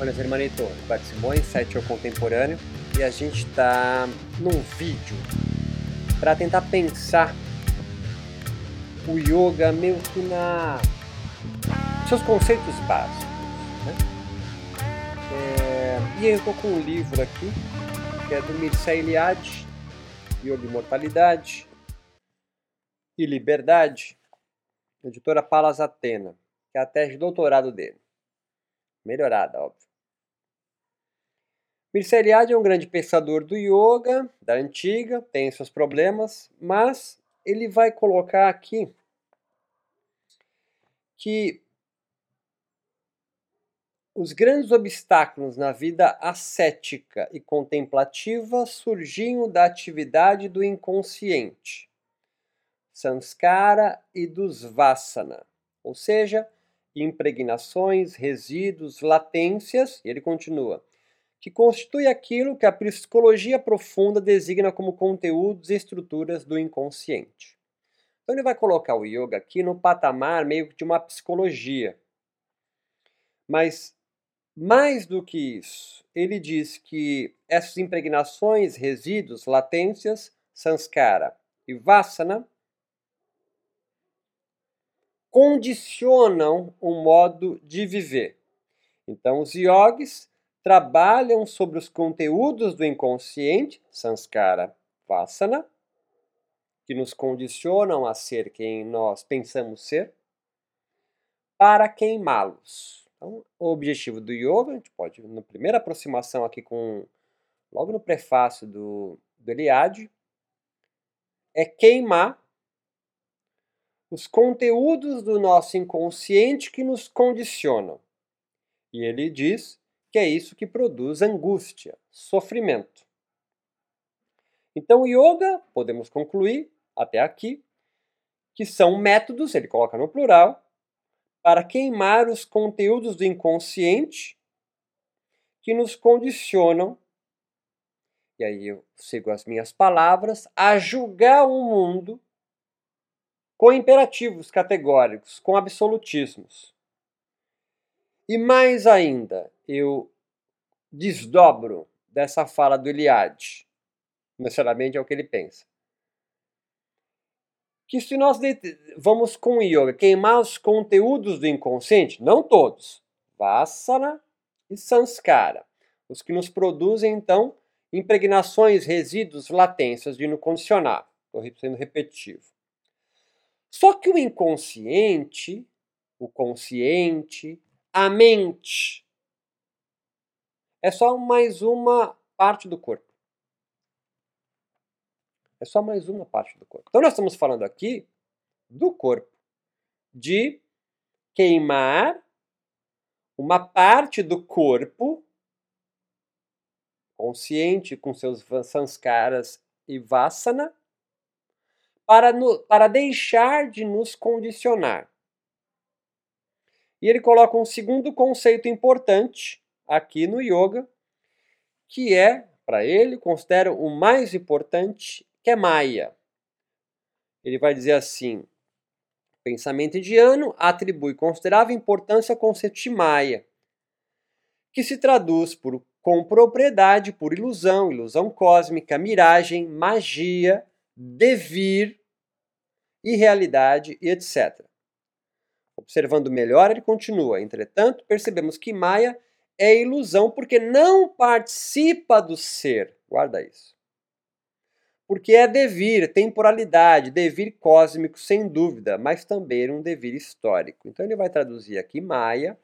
Olha, hermanito, Eduardo Simões, site ao contemporâneo, e a gente está num vídeo para tentar pensar o yoga meio que na seus conceitos básicos. Né? É... E eu estou com um livro aqui, que é do Mircea Eliade, Yoga e Mortalidade e Liberdade, editora Palas Atena, que é a tese de doutorado dele. Melhorada, óbvio. Mircea é um grande pensador do yoga, da antiga, tem seus problemas, mas ele vai colocar aqui que os grandes obstáculos na vida ascética e contemplativa surgiam da atividade do inconsciente, samskara e dos vasana, ou seja, impregnações, resíduos, latências, e ele continua, que constitui aquilo que a psicologia profunda designa como conteúdos e estruturas do inconsciente. Então ele vai colocar o yoga aqui no patamar meio de uma psicologia. Mas mais do que isso, ele diz que essas impregnações, resíduos, latências, sanskara e vasana condicionam o modo de viver. Então os yogis trabalham sobre os conteúdos do inconsciente, sanskara, vasana, que nos condicionam a ser quem nós pensamos ser, para queimá-los. Então, o objetivo do yoga, a gente pode, na primeira aproximação aqui com, logo no prefácio do, do Eliade, é queimar os conteúdos do nosso inconsciente que nos condicionam. E ele diz que é isso que produz angústia, sofrimento. Então, yoga, podemos concluir até aqui, que são métodos, ele coloca no plural, para queimar os conteúdos do inconsciente que nos condicionam, e aí eu sigo as minhas palavras, a julgar o mundo com imperativos categóricos, com absolutismos. E mais ainda, eu desdobro dessa fala do Eliade, necessariamente é o que ele pensa. Que se nós vamos com o yoga queimar os conteúdos do inconsciente, não todos, Vassana e Sanskara, os que nos produzem então impregnações, resíduos, latências de no condicionar. Estou sendo repetitivo. Só que o inconsciente, o consciente, a mente é só mais uma parte do corpo. É só mais uma parte do corpo. Então nós estamos falando aqui do corpo, de queimar uma parte do corpo consciente com seus sanskaras e vasana para, no, para deixar de nos condicionar. E ele coloca um segundo conceito importante aqui no yoga, que é, para ele, considera o mais importante, que é Maya. Ele vai dizer assim: pensamento indiano atribui considerável importância ao conceito de Maya, que se traduz por com propriedade por ilusão, ilusão cósmica, miragem, magia, devir, irrealidade e etc. Observando melhor, ele continua. Entretanto, percebemos que Maya é ilusão porque não participa do ser. Guarda isso. Porque é devir, temporalidade, devir cósmico, sem dúvida, mas também um devir histórico. Então ele vai traduzir aqui Maya,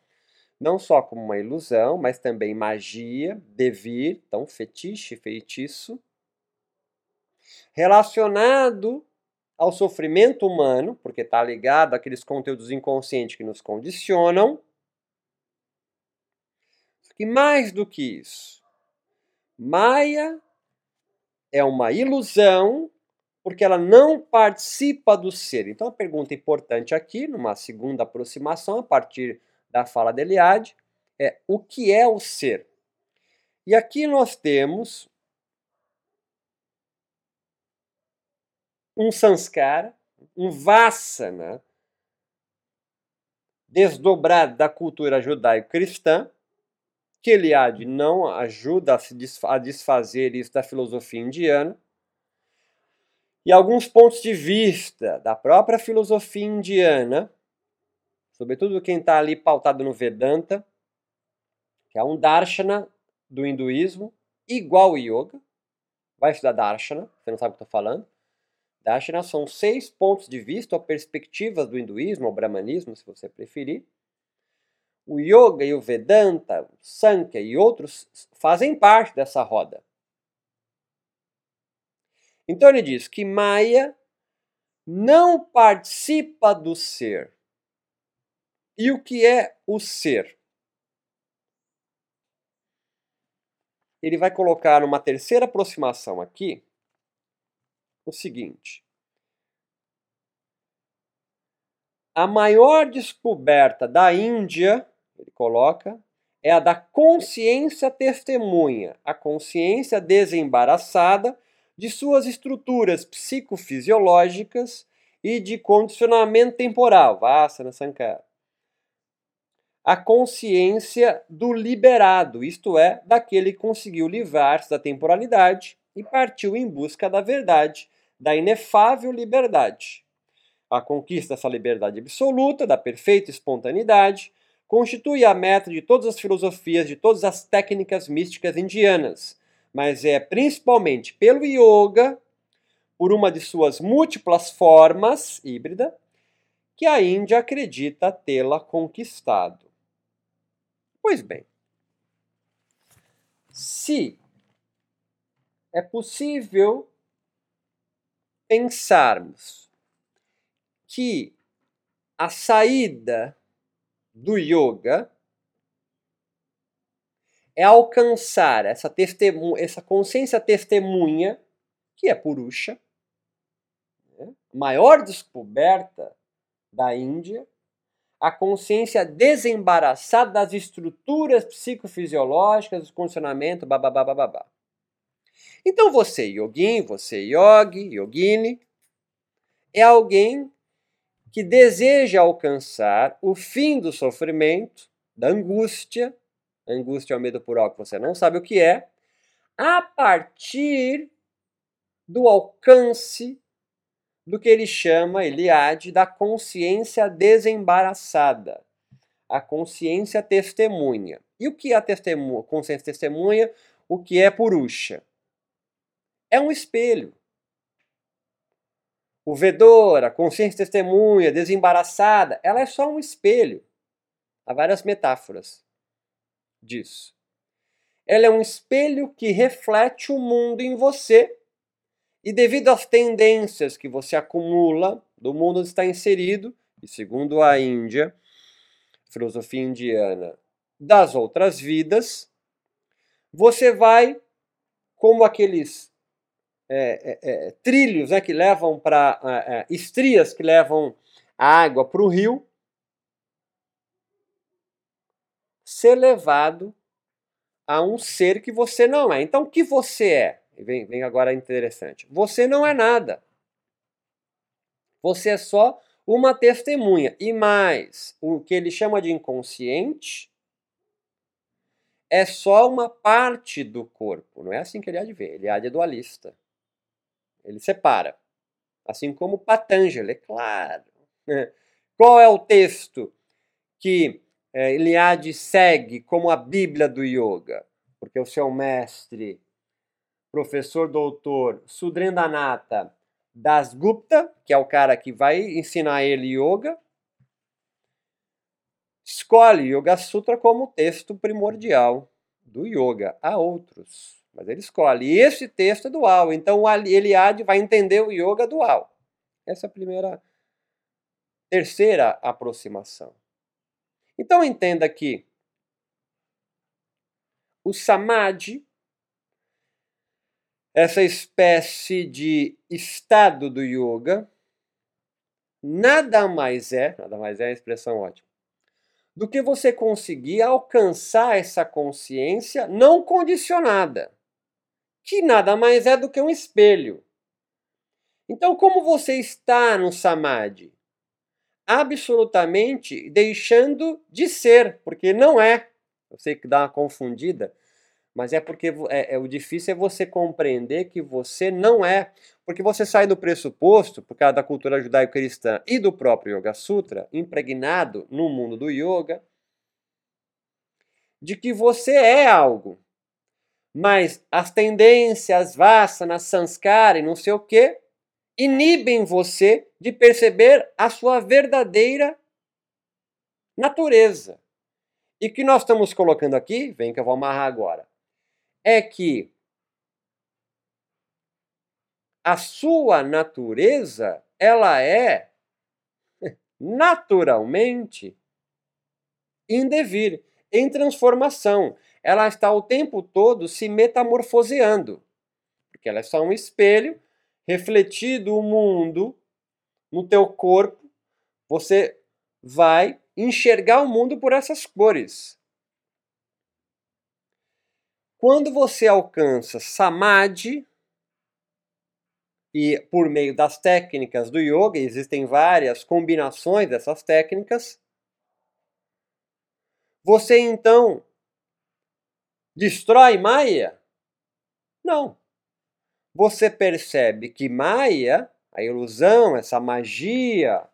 não só como uma ilusão, mas também magia, devir, então fetiche, feitiço, relacionado ao sofrimento humano, porque está ligado àqueles conteúdos inconscientes que nos condicionam. E mais do que isso, Maia é uma ilusão porque ela não participa do ser. Então a pergunta importante aqui, numa segunda aproximação, a partir da fala de Eliade, é o que é o ser? E aqui nós temos um sanskara, um vasana, desdobrado da cultura judaico-cristã, que Eliade não ajuda a, desfazer isso da filosofia indiana, e alguns pontos de vista da própria filosofia indiana, sobretudo quem está ali pautado no Vedanta, que é um darshana do hinduísmo, igual o yoga. Vai estudar darshana, você não sabe o que estou falando. Darshana são seis pontos de vista ou perspectivas do hinduísmo ou brahmanismo, se você preferir. O yoga e o Vedanta, o Sankhya e outros fazem parte dessa roda. Então ele diz que Maya não participa do ser. E o que é o ser? Ele vai colocar numa terceira aproximação aqui o seguinte: a maior descoberta da Índia, ele coloca, é a da consciência testemunha, a consciência desembaraçada de suas estruturas psicofisiológicas e de condicionamento temporal, Vassana Sankara. A consciência do liberado, isto é, daquele que conseguiu livrar-se da temporalidade e partiu em busca da verdade, da inefável liberdade. A conquista dessa liberdade absoluta, da perfeita espontaneidade, constitui a meta de todas as filosofias, de todas as técnicas místicas indianas, mas é principalmente pelo yoga, por uma de suas múltiplas formas híbrida, que a Índia acredita tê-la conquistado. Pois bem, se é possível pensarmos que a saída do yoga é alcançar essa, testemunha, essa consciência testemunha, que é Purusha, né? maior descoberta da Índia, a consciência desembaraçada das estruturas psicofisiológicas, do condicionamento, bababá, babá. Então você, yogin, você, yogi, yogini, é alguém que deseja alcançar o fim do sofrimento, da angústia, angústia é o medo por algo que você não sabe o que é, a partir do alcance do que ele chama, Eliade, da consciência desembaraçada, a consciência testemunha. E o que é a testemunha, consciência testemunha? O que é Purusha? É um espelho. O vedor, a consciência testemunha, desembaraçada, ela é só um espelho. Há várias metáforas disso. Ela é um espelho que reflete o mundo em você e devido às tendências que você acumula do mundo onde está inserido, e segundo a Índia, filosofia indiana, das outras vidas, você vai, como aqueles é, é, é, trilhos né, que levam para. É, é, estrias que levam a água para o rio, ser levado a um ser que você não é. Então, o que você é? Vem, vem agora interessante. Você não é nada. Você é só uma testemunha. E mais, o que ele chama de inconsciente é só uma parte do corpo. Não é assim que ele há de ver. Ele há de dualista. Ele separa. Assim como Patanjali, é claro. Qual é o texto que é, Eliade segue como a Bíblia do Yoga, porque o seu mestre, professor doutor Sudrendanata Das Gupta, que é o cara que vai ensinar ele yoga, escolhe Yoga Sutra como texto primordial do yoga. Há outros, mas ele escolhe. E esse texto é dual, então Eliade vai entender o yoga dual. Essa é a primeira, terceira aproximação. Então entenda que o samadhi, essa espécie de estado do yoga, nada mais é, nada mais é a expressão ótima, do que você conseguir alcançar essa consciência não condicionada, que nada mais é do que um espelho. Então, como você está no samadhi? absolutamente deixando de ser, porque não é. Eu sei que dá uma confundida, mas é porque é, é, o difícil é você compreender que você não é. Porque você sai do pressuposto, por causa da cultura judaico-cristã e do próprio Yoga Sutra, impregnado no mundo do yoga, de que você é algo. Mas as tendências, vasanas, sanskara e não sei o que, inibem você de perceber a sua verdadeira natureza. E que nós estamos colocando aqui, vem que eu vou amarrar agora, é que a sua natureza, ela é naturalmente indevir, em transformação. Ela está o tempo todo se metamorfoseando, porque ela é só um espelho refletido o mundo no teu corpo, você vai enxergar o mundo por essas cores. Quando você alcança samadhi, e por meio das técnicas do yoga, existem várias combinações dessas técnicas, você então destrói Maya? Não. Você percebe que Maya, a ilusão, essa magia,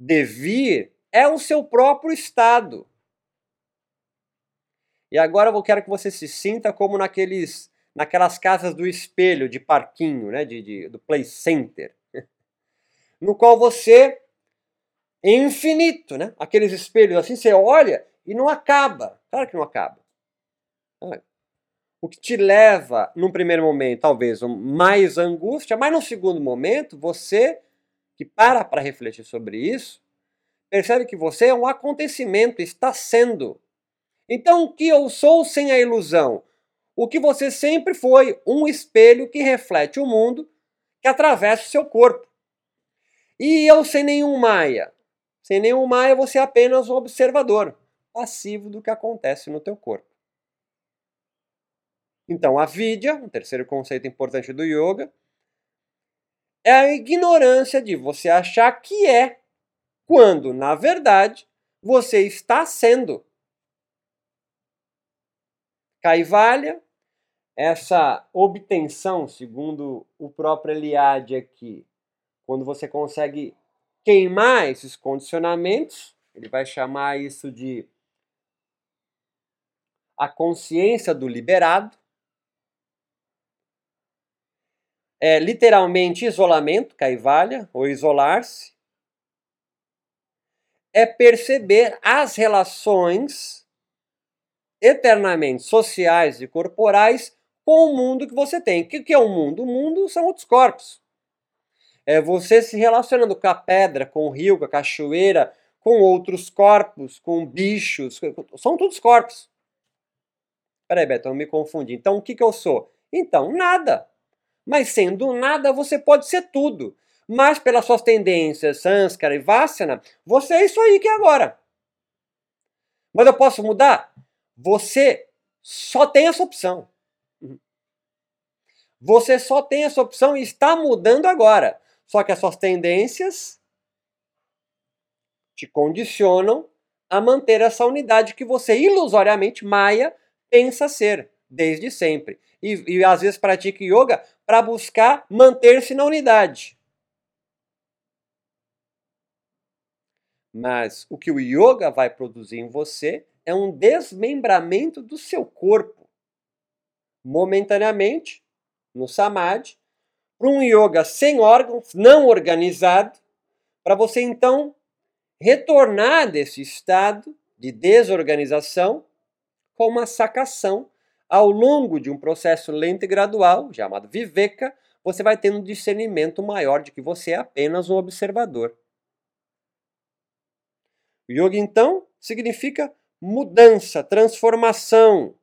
devir, é o seu próprio estado. E agora eu quero que você se sinta como naqueles, naquelas casas do espelho de parquinho, né, de, de do play center, no qual você é infinito, né? Aqueles espelhos assim, você olha e não acaba. Claro que não acaba. O que te leva, num primeiro momento, talvez mais angústia, mas no segundo momento, você que para para refletir sobre isso, percebe que você é um acontecimento, está sendo. Então, o que eu sou sem a ilusão? O que você sempre foi, um espelho que reflete o mundo, que atravessa o seu corpo. E eu sem nenhum Maia. Sem nenhum Maia, você é apenas um observador, passivo do que acontece no teu corpo. Então, a vidya, um terceiro conceito importante do yoga, é a ignorância de você achar que é quando, na verdade, você está sendo. Caivalha, essa obtenção, segundo o próprio Eliade aqui, quando você consegue queimar esses condicionamentos, ele vai chamar isso de a consciência do liberado. É literalmente isolamento, caivalha, ou isolar-se é perceber as relações eternamente sociais e corporais com o mundo que você tem. O que é o mundo? O mundo são outros corpos. É você se relacionando com a pedra, com o rio, com a cachoeira, com outros corpos, com bichos. São todos corpos. Peraí, Beto, eu me confundi. Então, o que, que eu sou? Então, nada. Mas sendo nada, você pode ser tudo. Mas pelas suas tendências, Sanskara e Vassana, você é isso aí que é agora. Mas eu posso mudar? Você só tem essa opção. Você só tem essa opção e está mudando agora. Só que as suas tendências te condicionam a manter essa unidade que você ilusoriamente, Maia, pensa ser desde sempre. E, e às vezes pratica yoga para buscar manter-se na unidade. Mas o que o yoga vai produzir em você é um desmembramento do seu corpo. Momentaneamente, no samadhi, para um yoga sem órgãos, não organizado, para você então retornar desse estado de desorganização com uma sacação ao longo de um processo lento e gradual, chamado viveka, você vai tendo um discernimento maior de que você é apenas um observador. Yoga, então, significa mudança, transformação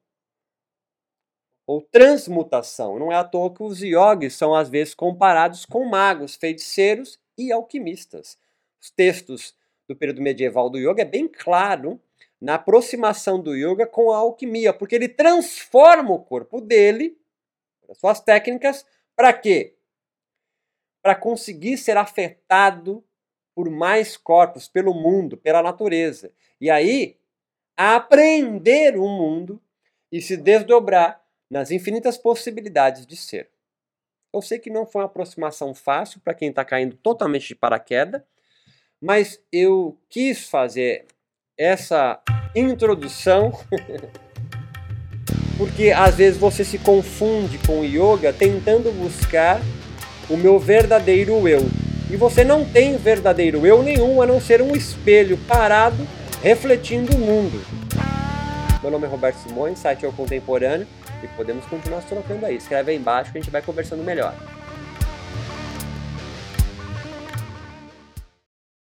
ou transmutação. Não é à toa que os yogis são às vezes comparados com magos, feiticeiros e alquimistas. Os textos do período medieval do yoga é bem claro na aproximação do yoga com a alquimia, porque ele transforma o corpo dele, as suas técnicas, para quê? Para conseguir ser afetado por mais corpos, pelo mundo, pela natureza. E aí, aprender o mundo e se desdobrar nas infinitas possibilidades de ser. Eu sei que não foi uma aproximação fácil para quem está caindo totalmente de paraquedas, mas eu quis fazer essa introdução porque às vezes você se confunde com o yoga tentando buscar o meu verdadeiro eu. E você não tem verdadeiro eu nenhum a não ser um espelho parado refletindo o mundo. Meu nome é Roberto Simões, site é o Contemporâneo e podemos continuar trocando aí. Escreve aí embaixo que a gente vai conversando melhor.